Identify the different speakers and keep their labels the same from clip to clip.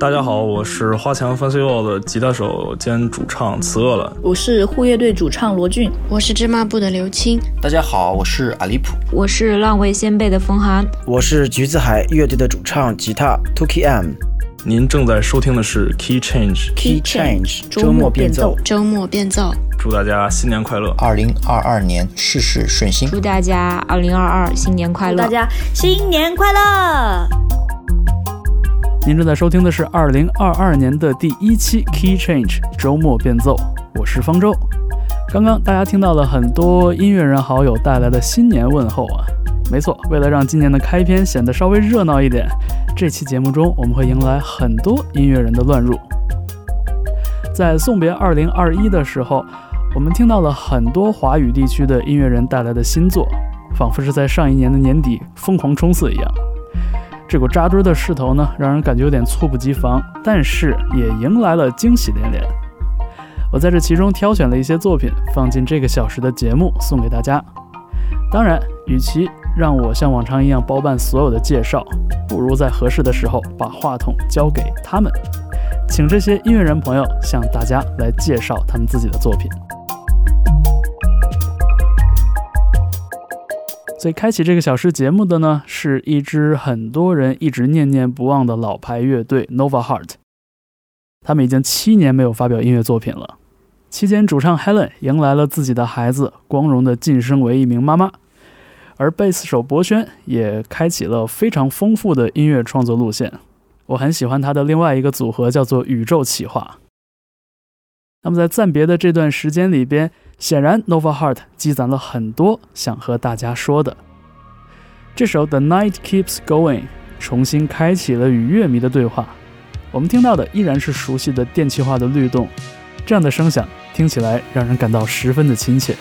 Speaker 1: 大家好，我是花墙 Fancy Wall 的吉他手兼主唱慈恶了。
Speaker 2: 我是护乐队主唱罗俊，
Speaker 3: 我是芝麻部的刘青。
Speaker 4: 大家好，我是阿里普，
Speaker 5: 我是浪味仙贝的冯涵，
Speaker 6: 我是橘子海乐队的主唱吉他 Tuki M。
Speaker 1: 您正在收听的是 Key Change
Speaker 6: Key Change 周末变奏，
Speaker 3: 周末变奏。
Speaker 1: 祝大家新年快乐，
Speaker 4: 二零二二年事事顺心。
Speaker 5: 祝大家二零二二新年快乐，
Speaker 2: 大家新年快乐。
Speaker 7: 您正在收听的是二零二二年的第一期 Key Change 周末变奏，我是方舟。刚刚大家听到了很多音乐人好友带来的新年问候啊，没错，为了让今年的开篇显得稍微热闹一点，这期节目中我们会迎来很多音乐人的乱入。在送别二零二一的时候，我们听到了很多华语地区的音乐人带来的新作，仿佛是在上一年的年底疯狂冲刺一样。这股扎堆的势头呢，让人感觉有点猝不及防，但是也迎来了惊喜连连。我在这其中挑选了一些作品，放进这个小时的节目送给大家。当然，与其让我像往常一样包办所有的介绍，不如在合适的时候把话筒交给他们，请这些音乐人朋友向大家来介绍他们自己的作品。所以，开启这个小时节目的呢，是一支很多人一直念念不忘的老牌乐队 Nova Heart。他们已经七年没有发表音乐作品了。期间，主唱 Helen 迎来了自己的孩子，光荣的晋升为一名妈妈。而贝斯手博轩也开启了非常丰富的音乐创作路线。我很喜欢他的另外一个组合，叫做宇宙企划。那么，在暂别的这段时间里边，显然，Nova Heart 积攒了很多想和大家说的。这首《The Night Keeps Going》重新开启了与乐迷的对话。我们听到的依然是熟悉的电气化的律动，这样的声响听起来让人感到十分的亲切。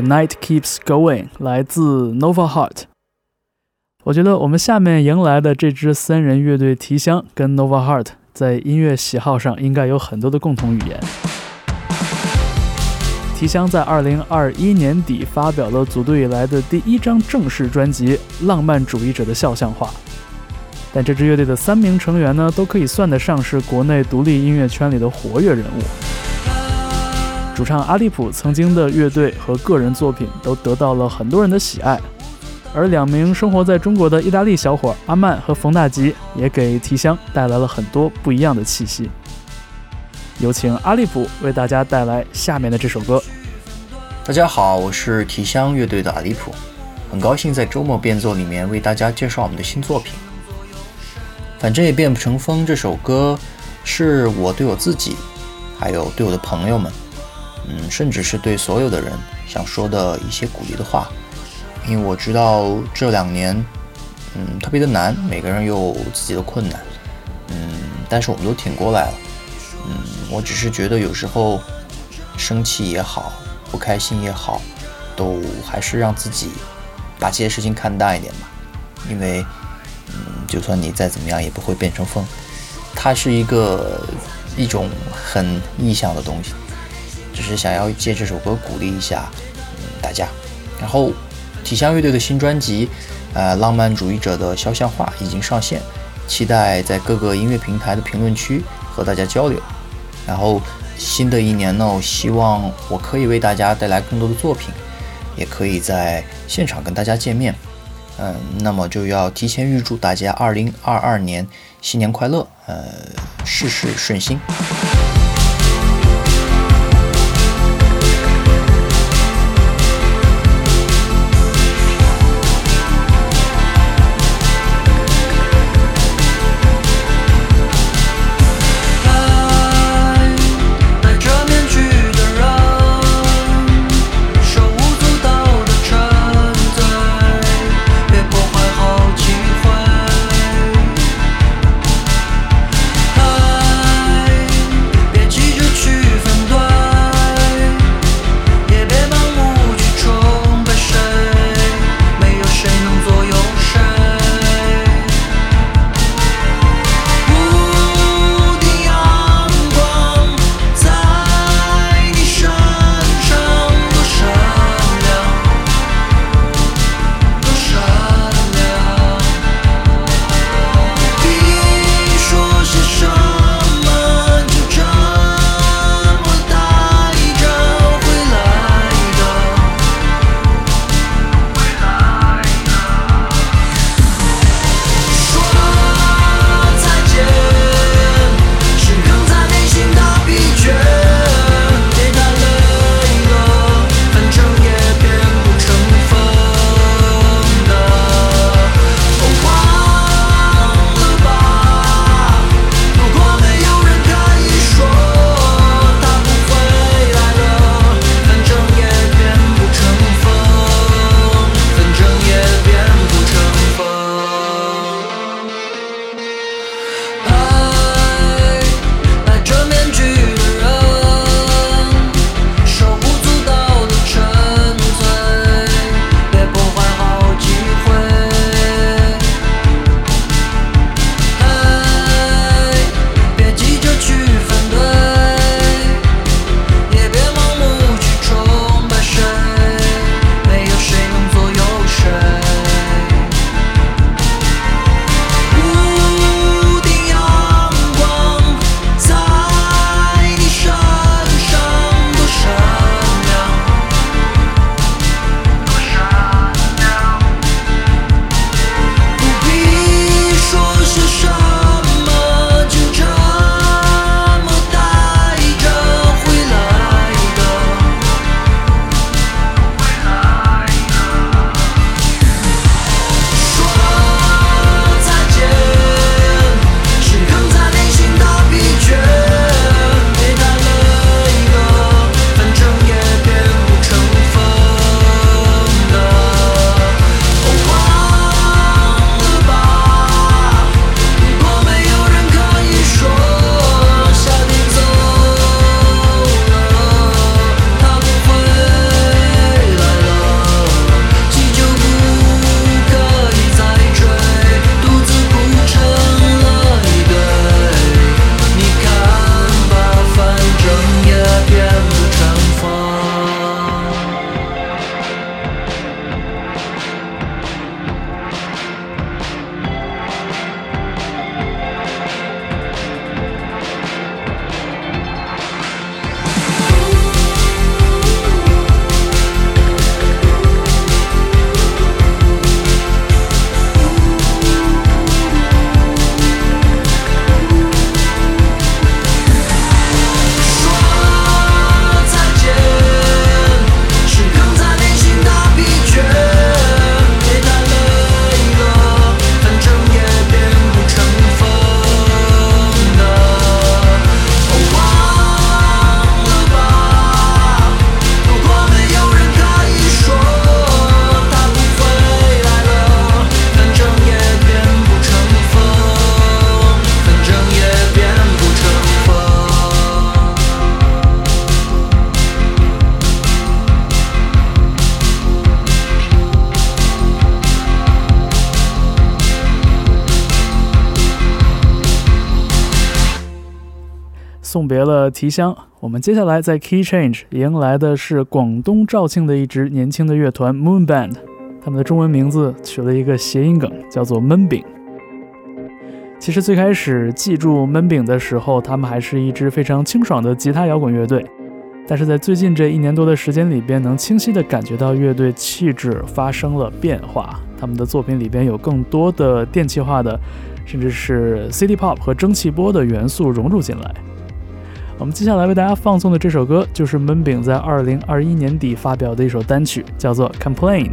Speaker 7: The Night Keeps Going》来自 Nova Heart。我觉得我们下面迎来的这支三人乐队提香跟 Nova Heart 在音乐喜好上应该有很多的共同语言。提香在2021年底发表了组队以来的第一张正式专辑《浪漫主义者的肖像画》，但这支乐队的三名成员呢，都可以算得上是国内独立音乐圈里的活跃人物。主唱阿利普曾经的乐队和个人作品都得到了很多人的喜爱。而两名生活在中国的意大利小伙阿曼和冯大吉也给提香带来了很多不一样的气息。有请阿利普为大家带来下面的这首歌。
Speaker 4: 大家好，我是提香乐队的阿利普，很高兴在周末变奏里面为大家介绍我们的新作品。反正也变不成风这首歌，是我对我自己，还有对我的朋友们，嗯，甚至是对所有的人想说的一些鼓励的话。因为我知道这两年，嗯，特别的难，每个人有自己的困难，嗯，但是我们都挺过来了，嗯，我只是觉得有时候生气也好，不开心也好，都还是让自己把这些事情看淡一点吧，因为，嗯，就算你再怎么样，也不会变成风，它是一个一种很意向的东西，只是想要借这首歌鼓励一下，嗯，大家，然后。体香乐队的新专辑，呃，浪漫主义者的肖像画已经上线，期待在各个音乐平台的评论区和大家交流。然后新的一年呢，我希望我可以为大家带来更多的作品，也可以在现场跟大家见面。嗯，那么就要提前预祝大家二零二二年新年快乐，呃，事事顺心。
Speaker 8: 了提香，我们接下来在 Key Change 迎来的是广东肇庆的一支年轻的乐团 Moon Band，他们的中文名字取了一个谐音梗，叫做闷饼。其实最开始记住闷饼的时候，他们还是一支非常清爽的吉他摇滚乐队，但是在最近这一年多的时间里边，能清晰的感觉到乐队气质发生了变化，他们的作品里边有更多的电气化的。甚至是 City Pop 和蒸汽波的元素融入进来。我们接下来为大家放送的这首歌，就是闷饼在二零二一年底发表的一首单曲，叫做《Complain》。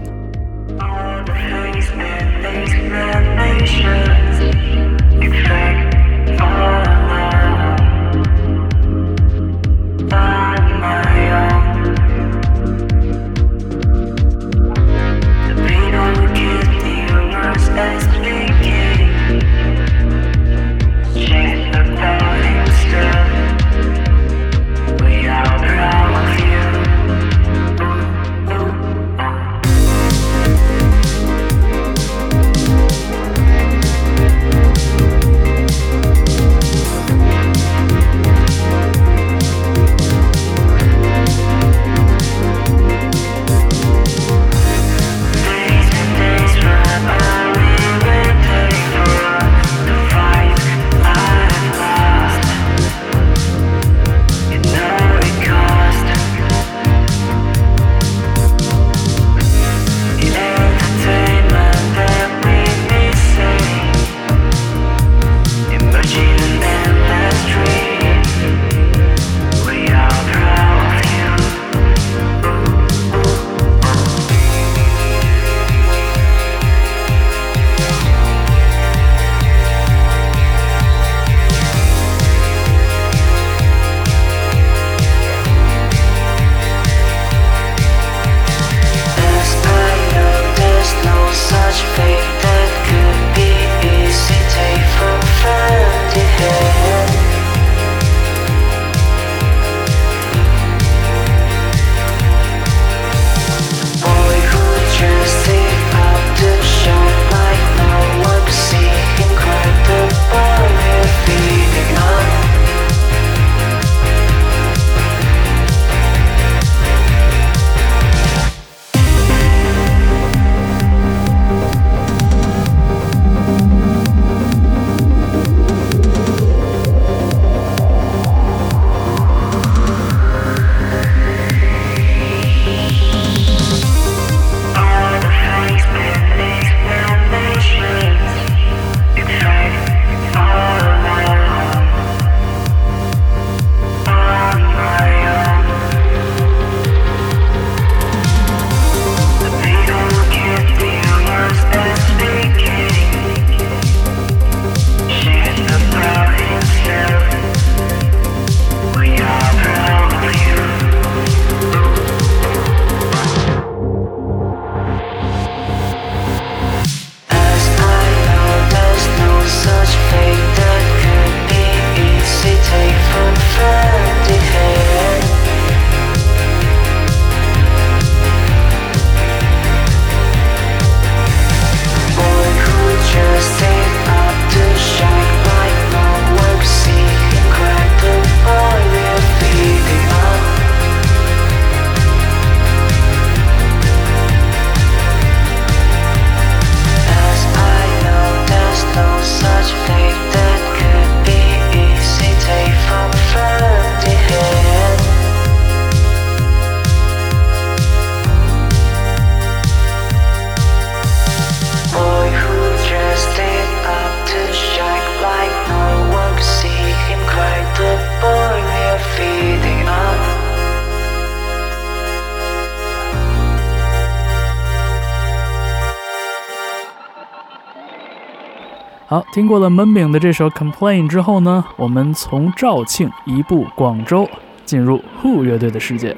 Speaker 8: 听过了焖饼的这首《Complain》之后呢，我们从肇庆移步广州，进入 Who 乐队的世界。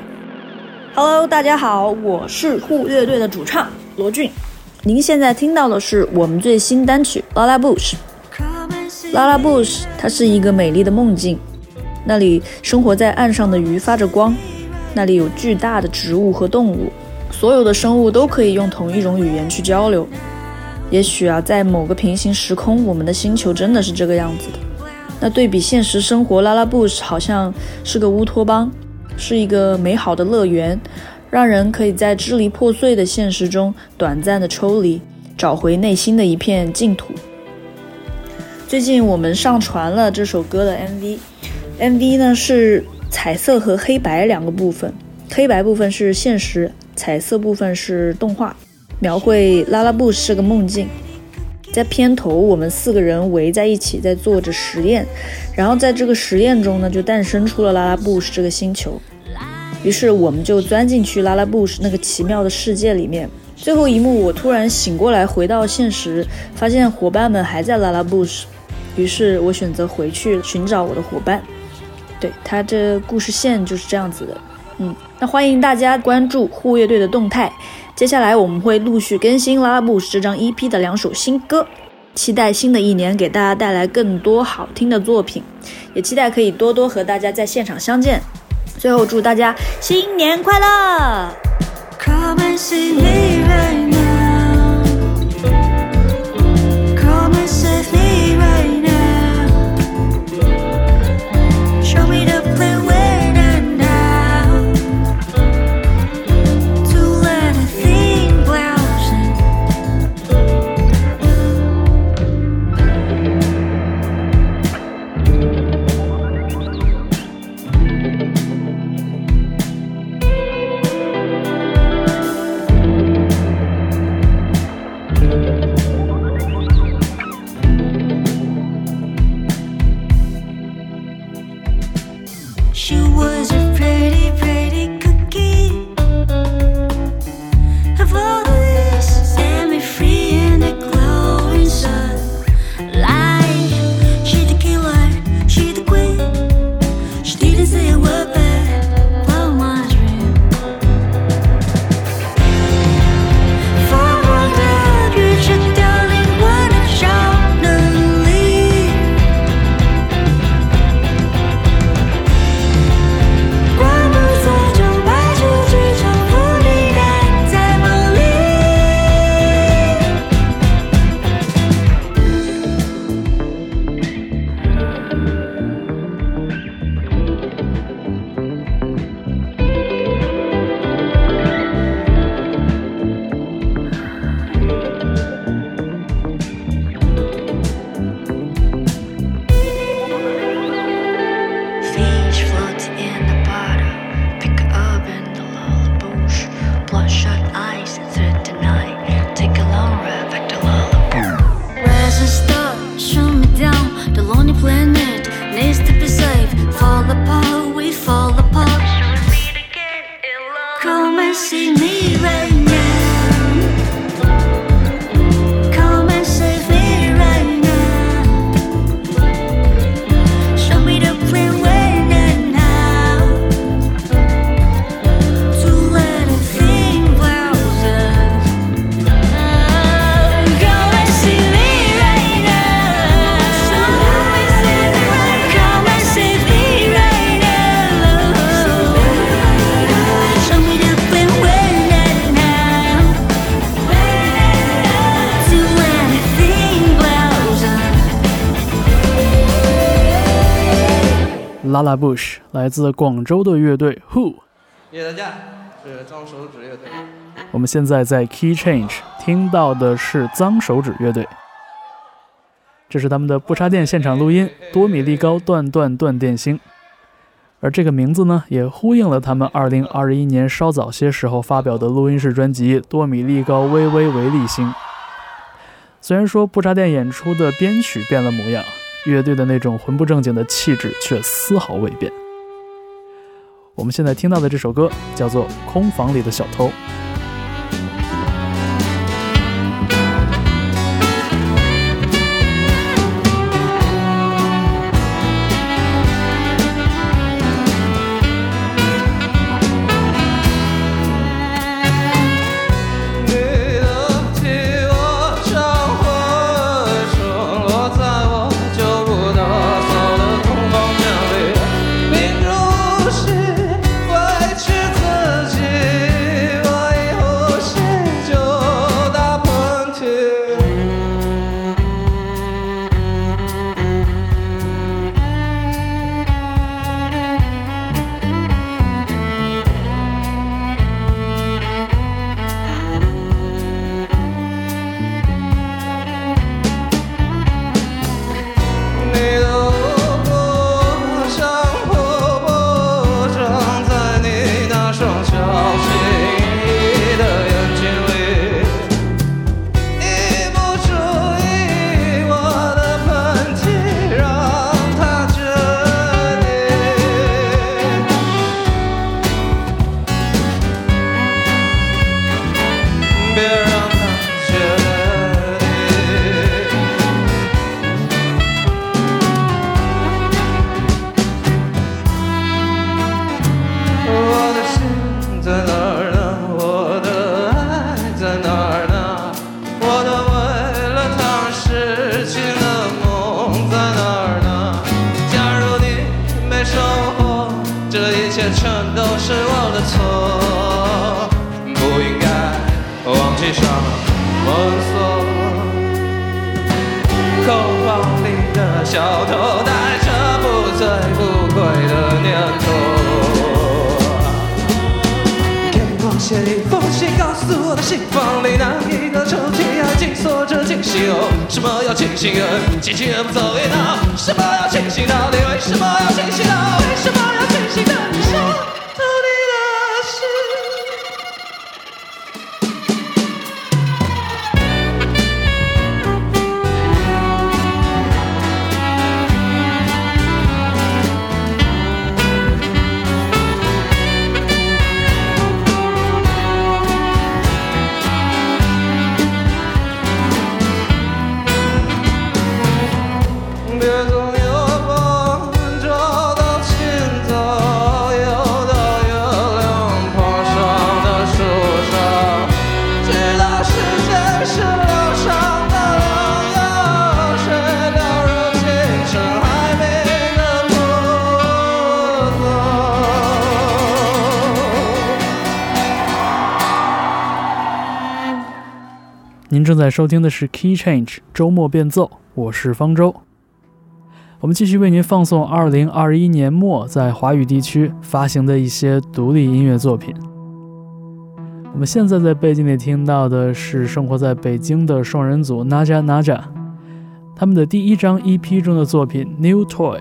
Speaker 9: Hello，大家好，我是 Who 乐队的主唱罗俊。您现在听到的是我们最新单曲《Lala Bush》。Lala Bush，它是一个美丽的梦境，那里生活在岸上的鱼发着光，那里有巨大的植物和动物，所有的生物都可以用同一种语言去交流。也许啊，在某个平行时空，我们的星球真的是这个样子的。
Speaker 2: 那对比现实生活，拉拉布好像是个乌托邦，是一个美好的乐园，让人可以在支离破碎的现实中短暂的抽离，找回内心的一片净土。最近我们上传了这首歌的 MV，MV 呢是彩色和黑白两个部分，黑白部分是现实，彩色部分是动画，描绘拉拉布是个梦境。在片头，我们四个人围在一起在做着实验，然后在这个实验中呢，就诞生出了拉拉布什这个星球。于是我们就钻进去拉拉布什那个奇妙的世界里面。最后一幕，我突然醒过来，回到现实，发现伙伴们还在拉拉布什。于是我选择回去寻找我的伙伴。对他这故事线就是这样子的。嗯，那欢迎大家关注护乐队的动态。接下来我们会陆续更新拉拉布什这张 EP 的两首新歌，期待新的一年给大家带来更多好听的作品，也期待可以多多和大家在现场相见。最后祝大家新年快乐！Come and see me right now.！
Speaker 7: 拉拉 Bush 来自广州的乐队 Who。
Speaker 10: 谢谢大家，是脏手指乐队。
Speaker 7: 我们现在在 Key Change 听到的是脏手指乐队，这是他们的不插电现场录音《多米粒高断断断电星》，而这个名字呢，也呼应了他们2021年稍早些时候发表的录音室专辑《多米粒高微微为粒星》。虽然说不插电演出的编曲变了模样。乐队的那种魂不正经的气质却丝毫未变。我们现在听到的这首歌叫做《空房里的小偷》。您正在收听的是 Key Change 周末变奏，我是方舟。我们继续为您放送2021年末在华语地区发行的一些独立音乐作品。我们现在在背景里听到的是生活在北京的双人组 Naja Naja，他们的第一张 EP 中的作品 New Toy。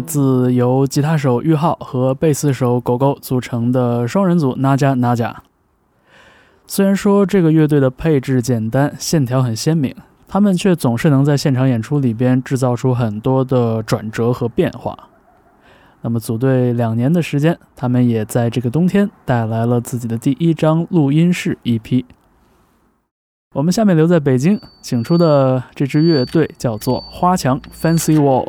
Speaker 7: 自由吉他手玉浩和贝斯手狗狗组成的双人组 Naja Naja。虽然说这个乐队的配置简单，线条很鲜明，他们却总是能在现场演出里边制造出很多的转折和变化。那么组队两年的时间，他们也在这个冬天带来了自己的第一张录音室 EP。我们下面留在北京，请出的这支乐队叫做花墙 Fancy Wall。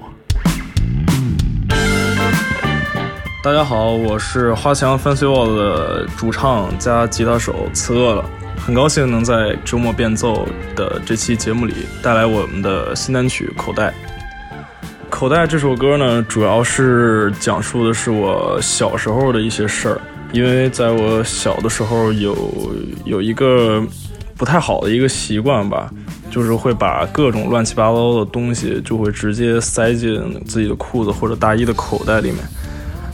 Speaker 1: 大家好，我是花墙 Fancy Wall 的主唱加吉他手刺饿了，很高兴能在周末变奏的这期节目里带来我们的新单曲《口袋》。《口袋》这首歌呢，主要是讲述的是我小时候的一些事儿，因为在我小的时候有有一个。不太好的一个习惯吧，就是会把各种乱七八糟的东西就会直接塞进自己的裤子或者大衣的口袋里面，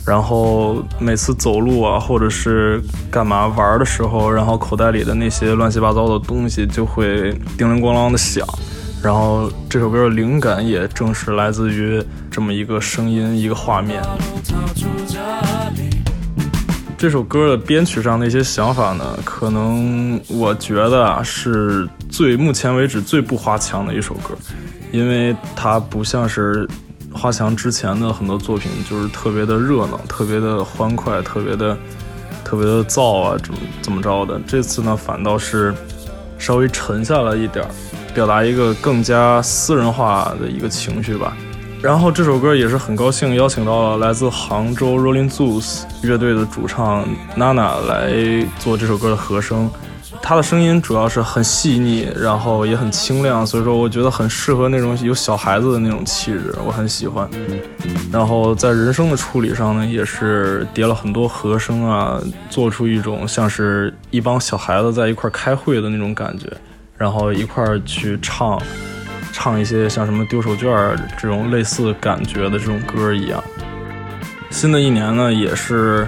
Speaker 1: 然后每次走路啊或者是干嘛玩的时候，然后口袋里的那些乱七八糟的东西就会叮铃咣啷的响，然后这首歌的灵感也正是来自于这么一个声音一个画面。这首歌的编曲上的一些想法呢，可能我觉得啊是最目前为止最不花腔的一首歌，因为它不像是花墙之前的很多作品，就是特别的热闹、特别的欢快、特别的特别的燥啊，怎么怎么着的。这次呢，反倒是稍微沉下了一点儿，表达一个更加私人化的一个情绪吧。然后这首歌也是很高兴邀请到了来自杭州 Rolling Zeus 乐队的主唱娜娜来做这首歌的和声。他的声音主要是很细腻，然后也很清亮，所以说我觉得很适合那种有小孩子的那种气质，我很喜欢。然后在人声的处理上呢，也是叠了很多和声啊，做出一种像是一帮小孩子在一块开会的那种感觉，然后一块去唱。唱一些像什么丢手绢这种类似感觉的这种歌一样。新的一年呢，也是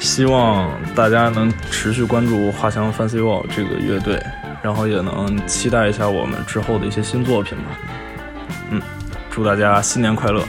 Speaker 1: 希望大家能持续关注华强 Fancy Wall 这个乐队，然后也能期待一下我们之后的一些新作品吧。嗯，祝大家新年快乐！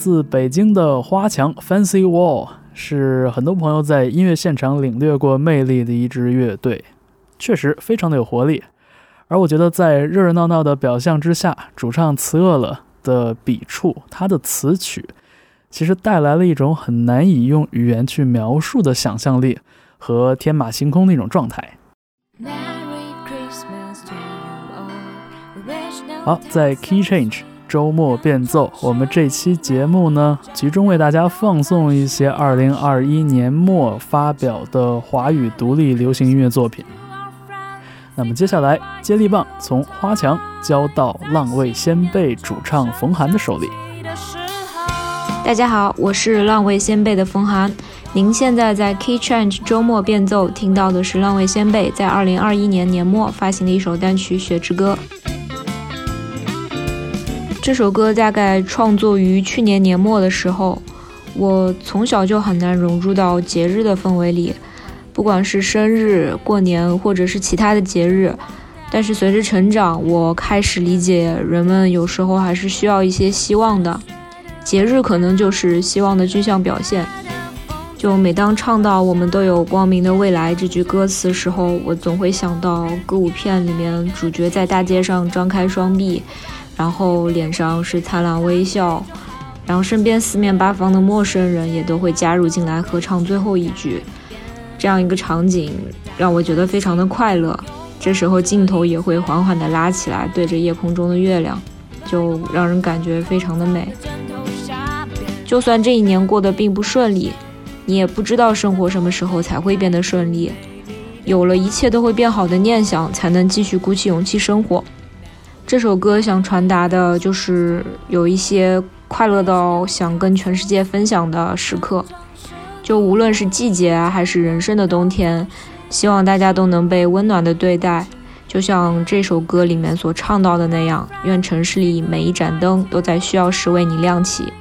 Speaker 7: 自北京的花墙 Fancy Wall 是很多朋友在音乐现场领略过魅力的一支乐队，确实非常的有活力。而我觉得在热热闹闹的表象之下，主唱词饿了的笔触，他的词曲其实带来了一种很难以用语言去描述的想象力和天马行空的一种状态。好，在 Key Change。周末变奏，我们这期节目呢，集中为大家放送一些2021年末发表的华语独立流行音乐作品。那么接下来，接力棒从花墙交到浪味仙贝主唱冯涵的手里。
Speaker 5: 大家好，我是浪味仙贝的冯涵。您现在在 Key Change 周末变奏听到的是浪味仙贝在2021年年末发行的一首单曲《雪之歌》。这首歌大概创作于去年年末的时候。我从小就很难融入到节日的氛围里，不管是生日、过年，或者是其他的节日。但是随着成长，我开始理解，人们有时候还是需要一些希望的。节日可能就是希望的具象表现。就每当唱到“我们都有光明的未来”这句歌词时候，我总会想到歌舞片里面主角在大街上张开双臂。然后脸上是灿烂微笑，然后身边四面八方的陌生人也都会加入进来合唱最后一句，这样一个场景让我觉得非常的快乐。这时候镜头也会缓缓地拉起来，对着夜空中的月亮，就让人感觉非常的美。就算这一年过得并不顺利，你也不知道生活什么时候才会变得顺利。有了一切都会变好的念想，才能继续鼓起勇气生活。这首歌想传达的就是有一些快乐到想跟全世界分享的时刻，就无论是季节，还是人生的冬天，希望大家都能被温暖的对待，就像这首歌里面所唱到的那样，愿城市里每一盏灯都在需要时为你亮起。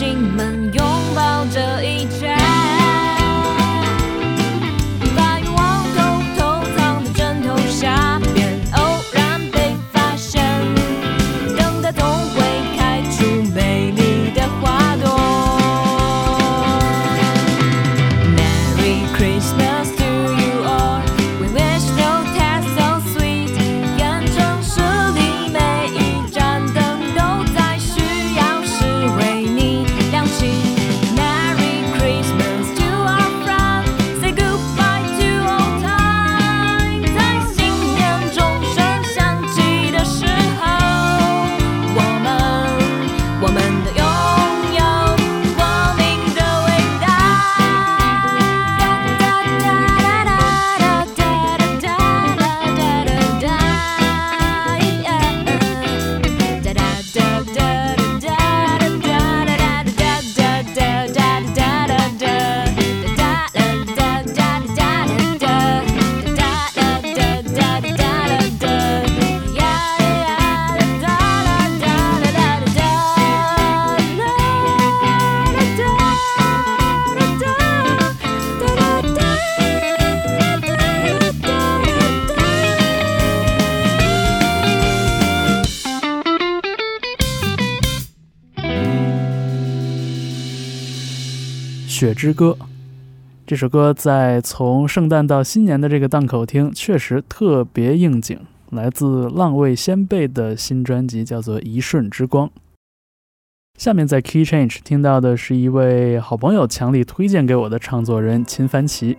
Speaker 5: 心门。
Speaker 7: 雪之歌》。这首歌在从圣诞到新年的这个档口听，确实特别应景。来自浪味仙贝的新专辑叫做《一瞬之光》。下面在 Key Change 听到的是一位好朋友强力推荐给我的创作人秦凡奇。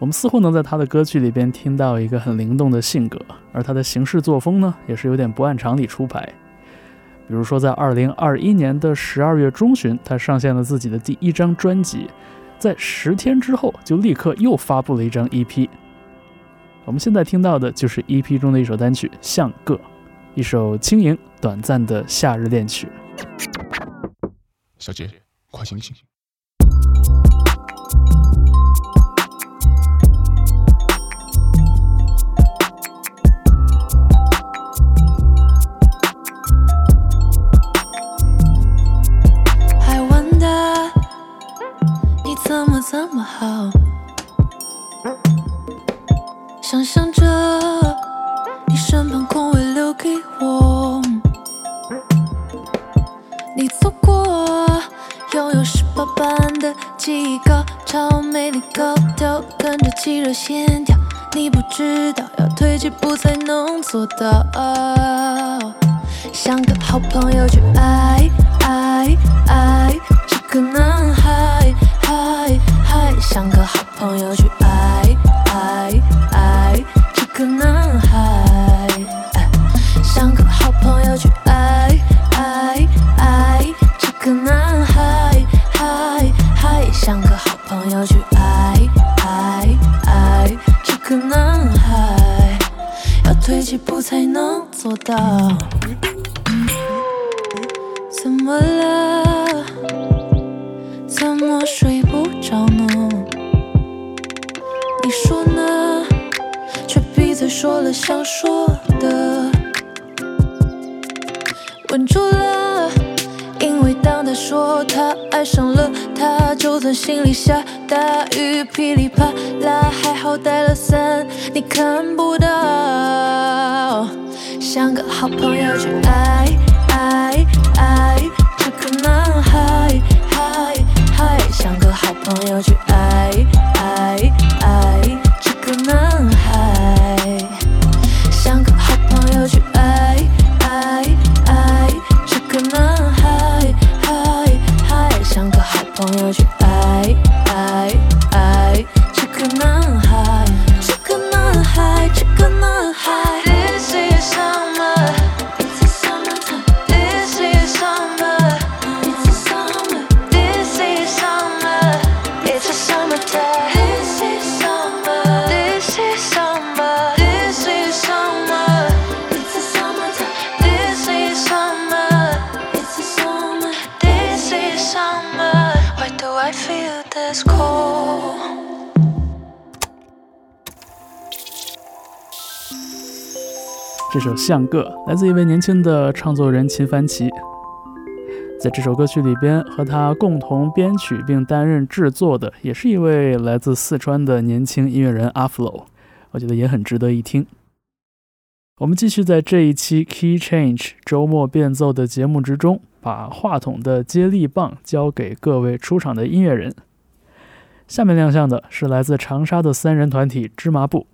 Speaker 7: 我们似乎能在他的歌曲里边听到一个很灵动的性格，而他的行事作风呢，也是有点不按常理出牌。比如说，在二零二一年的十二月中旬，他上线了自己的第一张专辑，在十天之后就立刻又发布了一张 EP。我们现在听到的就是 EP 中的一首单曲《像个》，一首轻盈短暂的夏日恋曲。
Speaker 11: 小姐，快醒醒！
Speaker 12: 么这么好？想象着你身旁空位留给我，你走过，拥有十八般的记忆高超，美丽高调，跟着肌肉线条，你不知道要退几步才能做到，像个好朋友去爱爱爱
Speaker 7: 首《像个》来自一位年轻的创作人秦凡奇。在这首歌曲里边，和他共同编曲并担任制作的，也是一位来自四川的年轻音乐人阿 flow，我觉得也很值得一听。我们继续在这一期 Key Change 周末变奏的节目之中，把话筒的接力棒交给各位出场的音乐人。下面亮相的是来自长沙的三人团体芝麻布。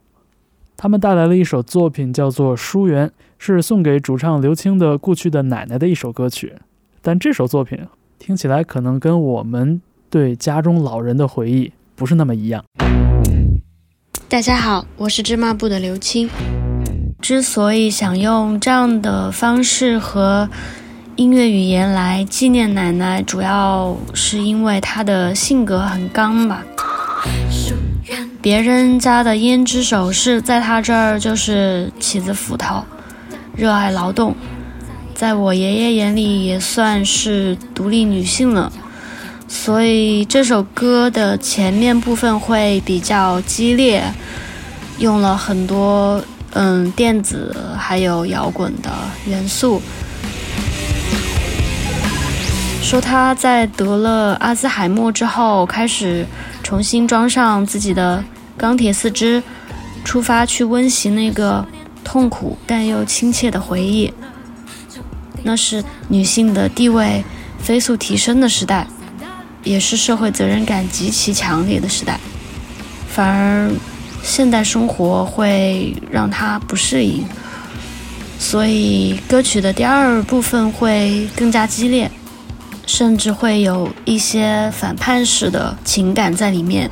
Speaker 7: 他们带来了一首作品，叫做《书园》，是送给主唱刘青的故去的奶奶的一首歌曲。但这首作品听起来可能跟我们对家中老人的回忆不是那么一样。
Speaker 3: 大家好，我是芝麻部的刘青。之所以想用这样的方式和音乐语言来纪念奶奶，主要是因为她的性格很刚吧。别人家的胭脂首饰，在他这儿就是棋子斧头，热爱劳动。在我爷爷眼里，也算是独立女性了。所以这首歌的前面部分会比较激烈，用了很多嗯电子还有摇滚的元素。说他在得了阿兹海默之后，开始重新装上自己的钢铁四肢，出发去温习那个痛苦但又亲切的回忆。那是女性的地位飞速提升的时代。也是社会责任感极其强烈的时代，反而现代生活会让他不适应，所以歌曲的第二部分会更加激烈，甚至会有一些反叛式的情感在里面。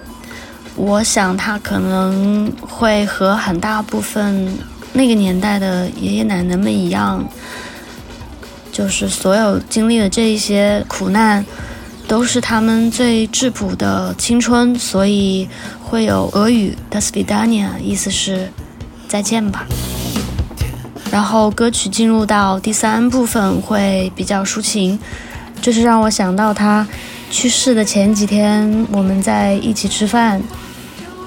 Speaker 3: 我想他可能会和很大部分那个年代的爷爷奶奶们一样，就是所有经历的这一些苦难，都是他们最质朴的青春，所以会有俄语的 s v i d a n i a 意思是再见吧。然后歌曲进入到第三部分会比较抒情，就是让我想到他去世的前几天，我们在一起吃饭。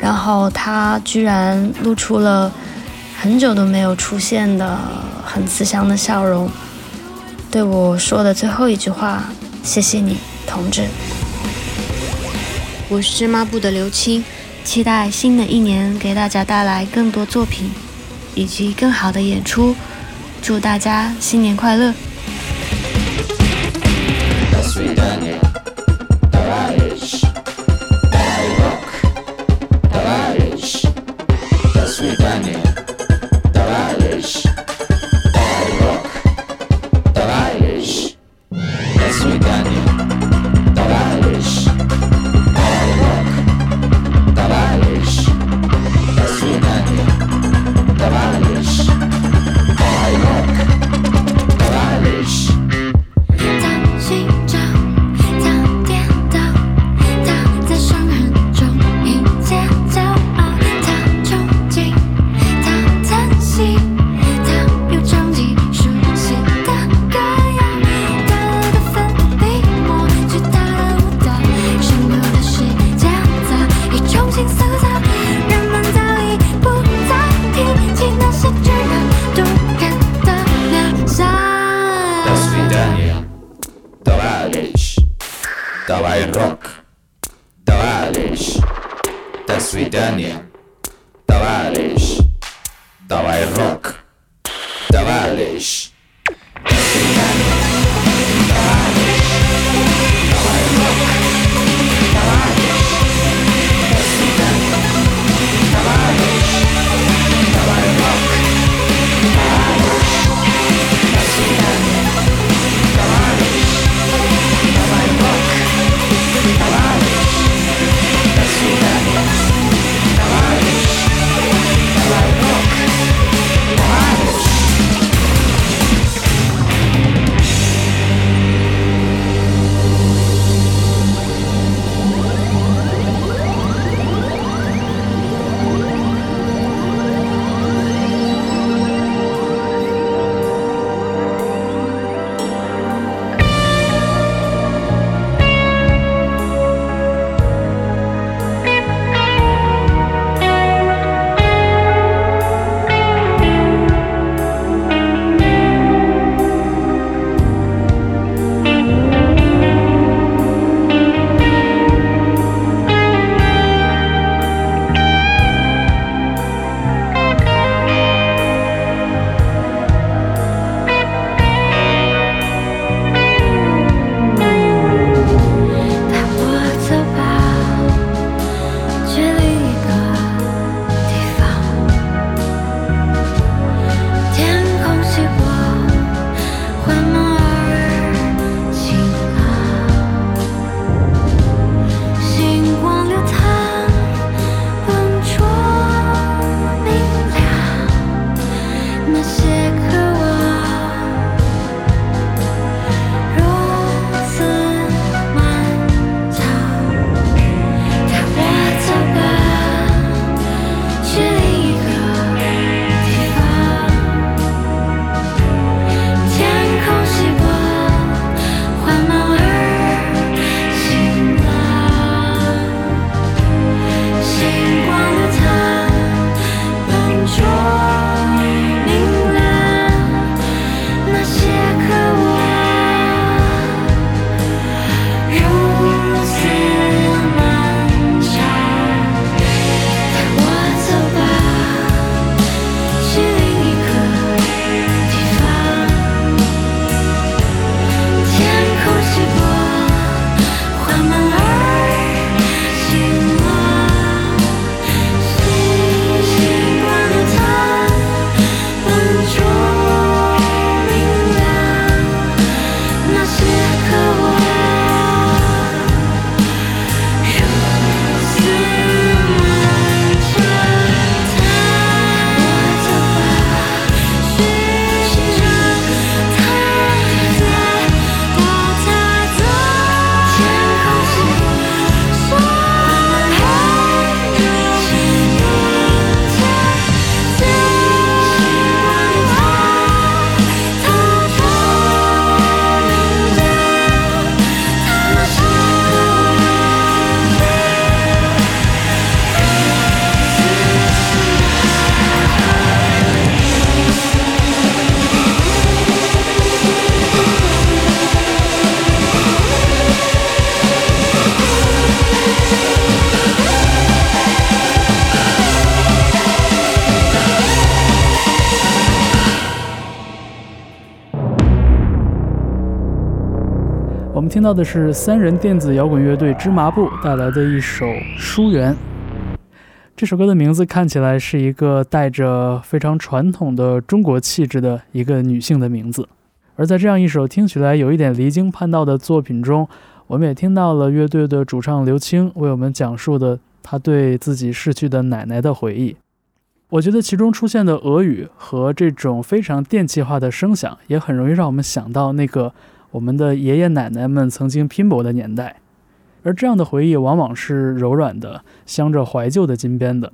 Speaker 3: 然后他居然露出了很久都没有出现的很慈祥的笑容，对我说的最后一句话：“谢谢你，同志。”我是芝麻部的刘青，期待新的一年给大家带来更多作品以及更好的演出，祝大家新年快乐！
Speaker 13: Давай рок, товарищ. До свидания, товарищ. Давай рок, товарищ.
Speaker 7: 到的是三人电子摇滚乐队芝麻布带来的一首《疏远》。这首歌的名字看起来是一个带着非常传统的中国气质的一个女性的名字，而在这样一首听起来有一点离经叛道的作品中，我们也听到了乐队的主唱刘青为我们讲述的他对自己逝去的奶奶的回忆。我觉得其中出现的俄语和这种非常电气化的声响，也很容易让我们想到那个我们的爷爷奶奶们曾经拼搏的年代。而这样的回忆往往是柔软的，镶着怀旧的金边的。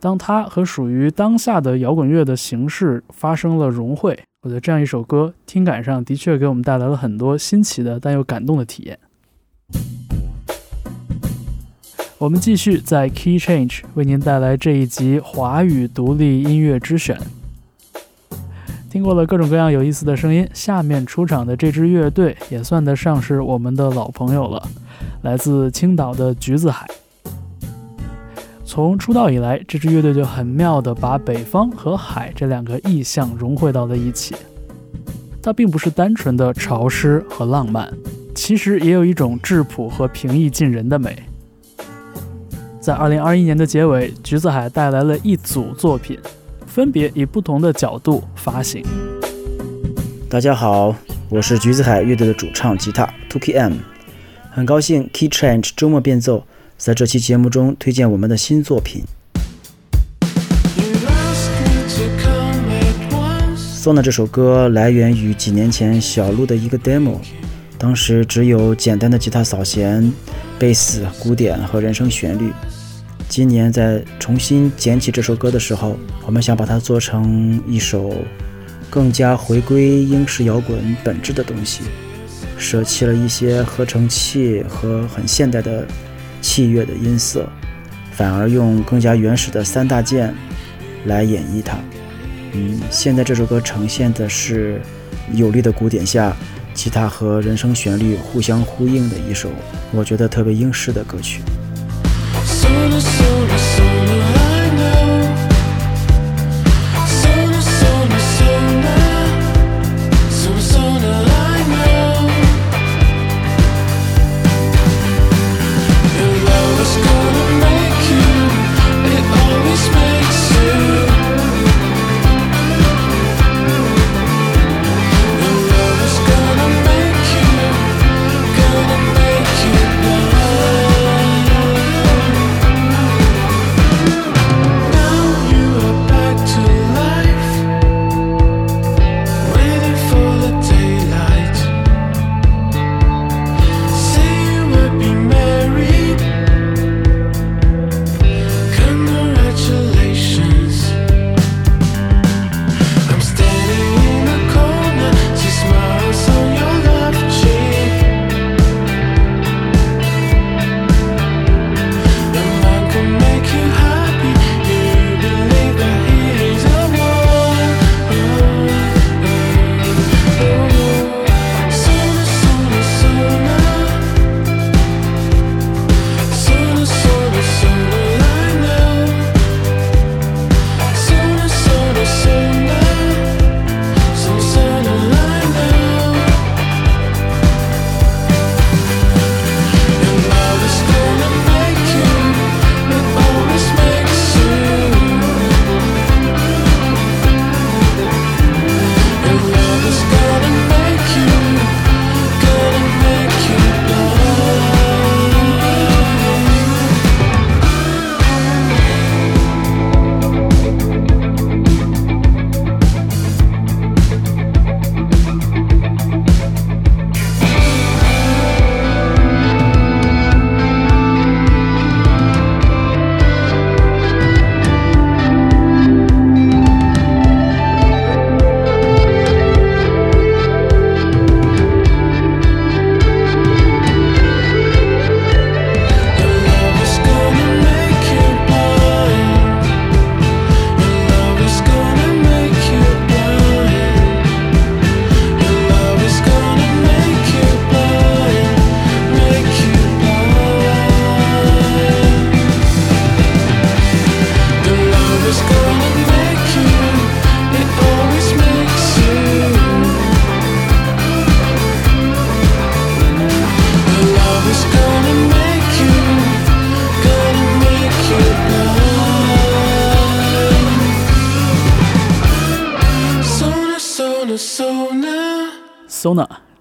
Speaker 7: 当它和属于当下的摇滚乐的形式发生了融汇，我觉得这样一首歌听感上的确给我们带来了很多新奇的但又感动的体验。我们继续在 Key Change 为您带来这一集华语独立音乐之选。听过了各种各样有意思的声音，下面出场的这支乐队也算得上是我们的老朋友了，来自青岛的橘子海。从出道以来，这支乐队就很妙地把北方和海这两个意象融汇到了一起。它并不是单纯的潮湿和浪漫，其实也有一种质朴和平易近人的美。在2021年的结尾，橘子海带来了一组作品。分别以不同的角度发行。
Speaker 6: 大家好，我是橘子海乐队的主唱吉他 Two K M，很高兴 Key Change 周末变奏在这期节目中推荐我们的新作品。送的这首歌来源于几年前小鹿的一个 demo，当时只有简单的吉他扫弦、贝斯、鼓点和人声旋律。今年在重新捡起这首歌的时候，我们想把它做成一首更加回归英式摇滚本质的东西，舍弃了一些合成器和很现代的器乐的音色，反而用更加原始的三大件来演绎它。嗯，现在这首歌呈现的是有力的鼓点下，吉他和人声旋律互相呼应的一首，我觉得特别英式的歌曲。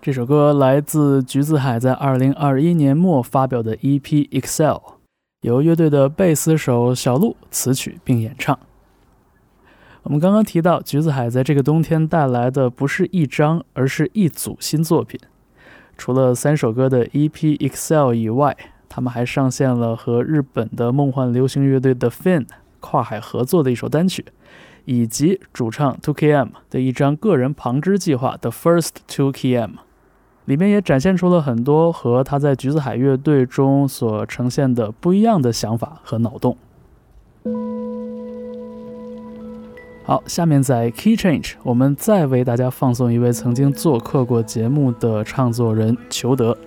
Speaker 7: 这首歌来自橘子海在二零二一年末发表的 EP Excel，由乐队的贝斯手小鹿词曲并演唱。我们刚刚提到，橘子海在这个冬天带来的不是一张，而是一组新作品。除了三首歌的 EP Excel 以外，他们还上线了和日本的梦幻流行乐队的 Fin 跨海合作的一首单曲，以及主唱 Two K M 的一张个人旁支计划的 First Two K M。里面也展现出了很多和他在橘子海乐队中所呈现的不一样的想法和脑洞。好，下面在 Key Change，我们再为大家放送一位曾经做客过节目的唱作人裘德。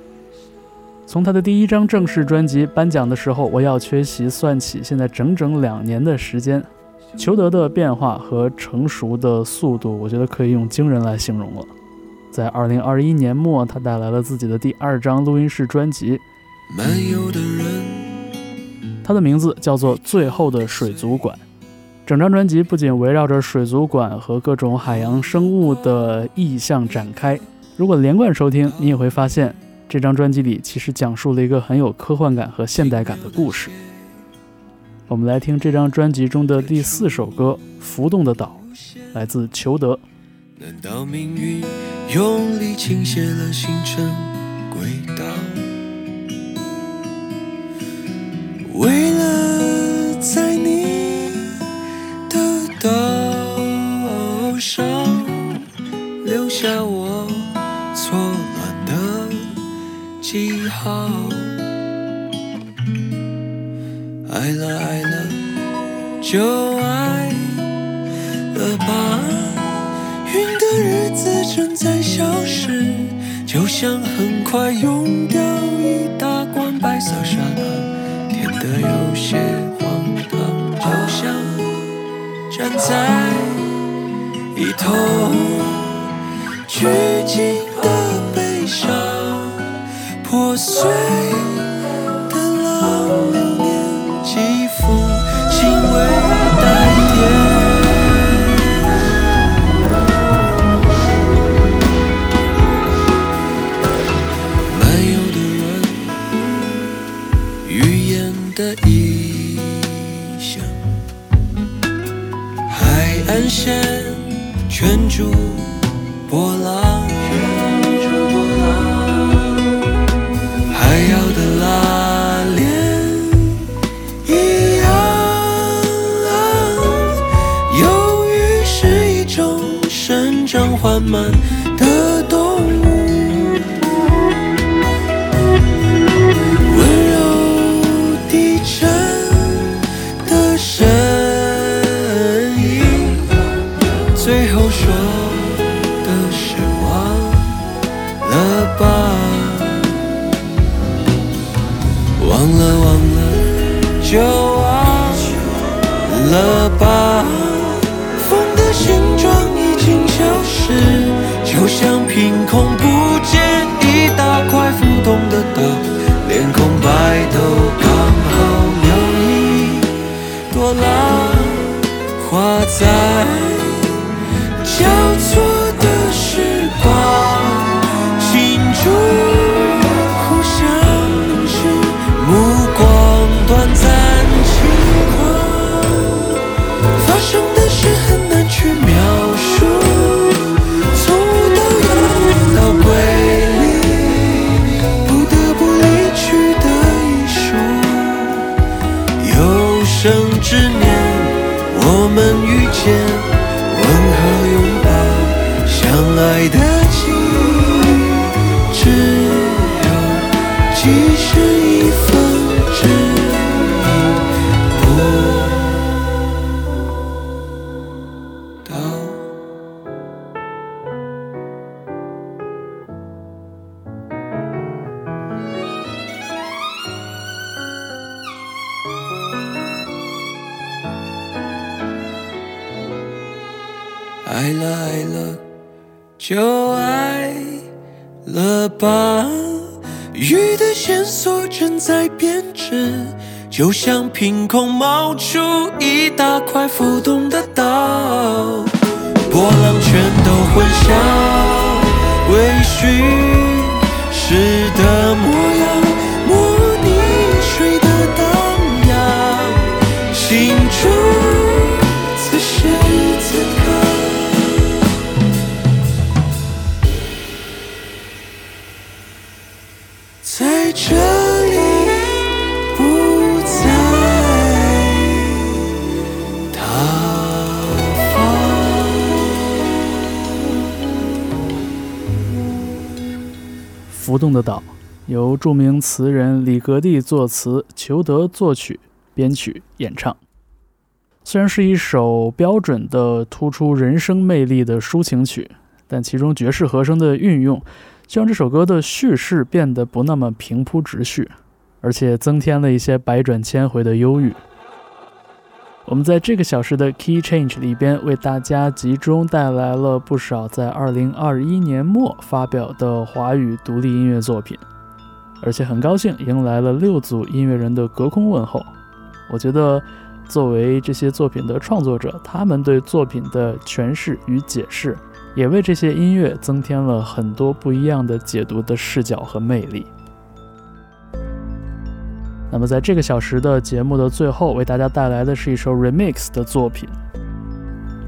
Speaker 7: 从他的第一张正式专辑颁奖的时候，我要缺席算起，现在整整两年的时间，裘德的变化和成熟的速度，我觉得可以用惊人来形容了。在二零二一年末，他带来了自己的第二张录音室专辑，
Speaker 13: 漫游的人，
Speaker 7: 它的名字叫做《最后的水族馆》。整张专辑不仅围绕着水族馆和各种海洋生物的意象展开，如果连贯收听，你也会发现这张专辑里其实讲述了一个很有科幻感和现代感的故事。我们来听这张专辑中的第四首歌《浮动的岛》，来自裘德。
Speaker 13: 难道命运用力倾斜了星辰轨道？为了在你的岛上留下我错乱的记号，爱了爱就爱了吧。云的日子正在消失，就像很快用掉一大罐白色砂糖，甜得有些荒唐，就像站在一头拘谨的悲伤，破碎
Speaker 7: 词人李格弟作词，裘德作曲、编曲、演唱。虽然是一首标准的突出人声魅力的抒情曲，但其中爵士和声的运用，就让这首歌的叙事变得不那么平铺直叙，而且增添了一些百转千回的忧郁。我们在这个小时的 Key Change 里边，为大家集中带来了不少在2021年末发表的华语独立音乐作品，而且很高兴迎来了六组音乐人的隔空问候。我觉得，作为这些作品的创作者，他们对作品的诠释与解释，也为这些音乐增添了很多不一样的解读的视角和魅力。那么，在这个小时的节目的最后，为大家带来的是一首 remix 的作品。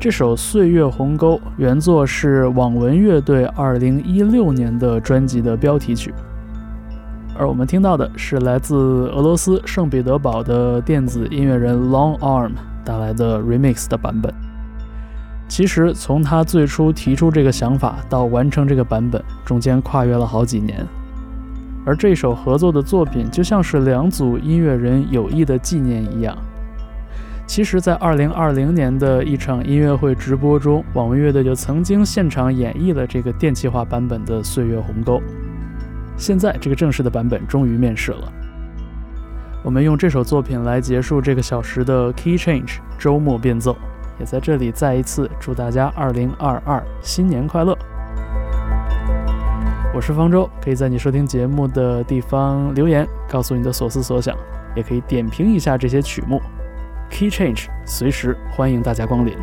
Speaker 7: 这首《岁月鸿沟》原作是网文乐队2016年的专辑的标题曲，而我们听到的是来自俄罗斯圣彼得堡的电子音乐人 Long Arm 带来的 remix 的版本。其实，从他最初提出这个想法到完成这个版本，中间跨越了好几年。而这首合作的作品就像是两组音乐人友谊的纪念一样。其实，在2020年的一场音乐会直播中，网文乐队就曾经现场演绎了这个电气化版本的《岁月鸿沟》。现在，这个正式的版本终于面世了。我们用这首作品来结束这个小时的 Key Change 周末变奏，也在这里再一次祝大家2022新年快乐！我是方舟，可以在你收听节目的地方留言，告诉你的所思所想，也可以点评一下这些曲目。Key Change，随时欢迎大家光临。